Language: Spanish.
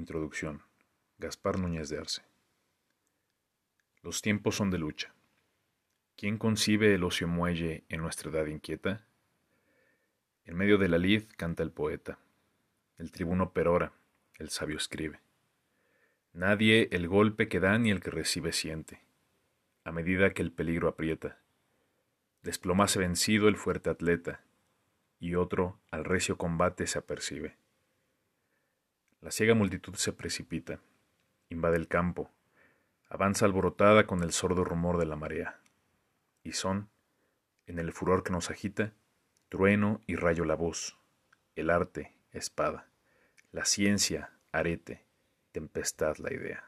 Introducción. Gaspar Núñez de Arce. Los tiempos son de lucha. ¿Quién concibe el ocio muelle en nuestra edad inquieta? En medio de la lid canta el poeta. El tribuno perora, el sabio escribe. Nadie el golpe que da ni el que recibe siente, a medida que el peligro aprieta. Desplomase vencido el fuerte atleta, y otro al recio combate se apercibe. La ciega multitud se precipita, invade el campo, avanza alborotada con el sordo rumor de la marea, y son, en el furor que nos agita, trueno y rayo la voz, el arte, espada, la ciencia, arete, tempestad la idea.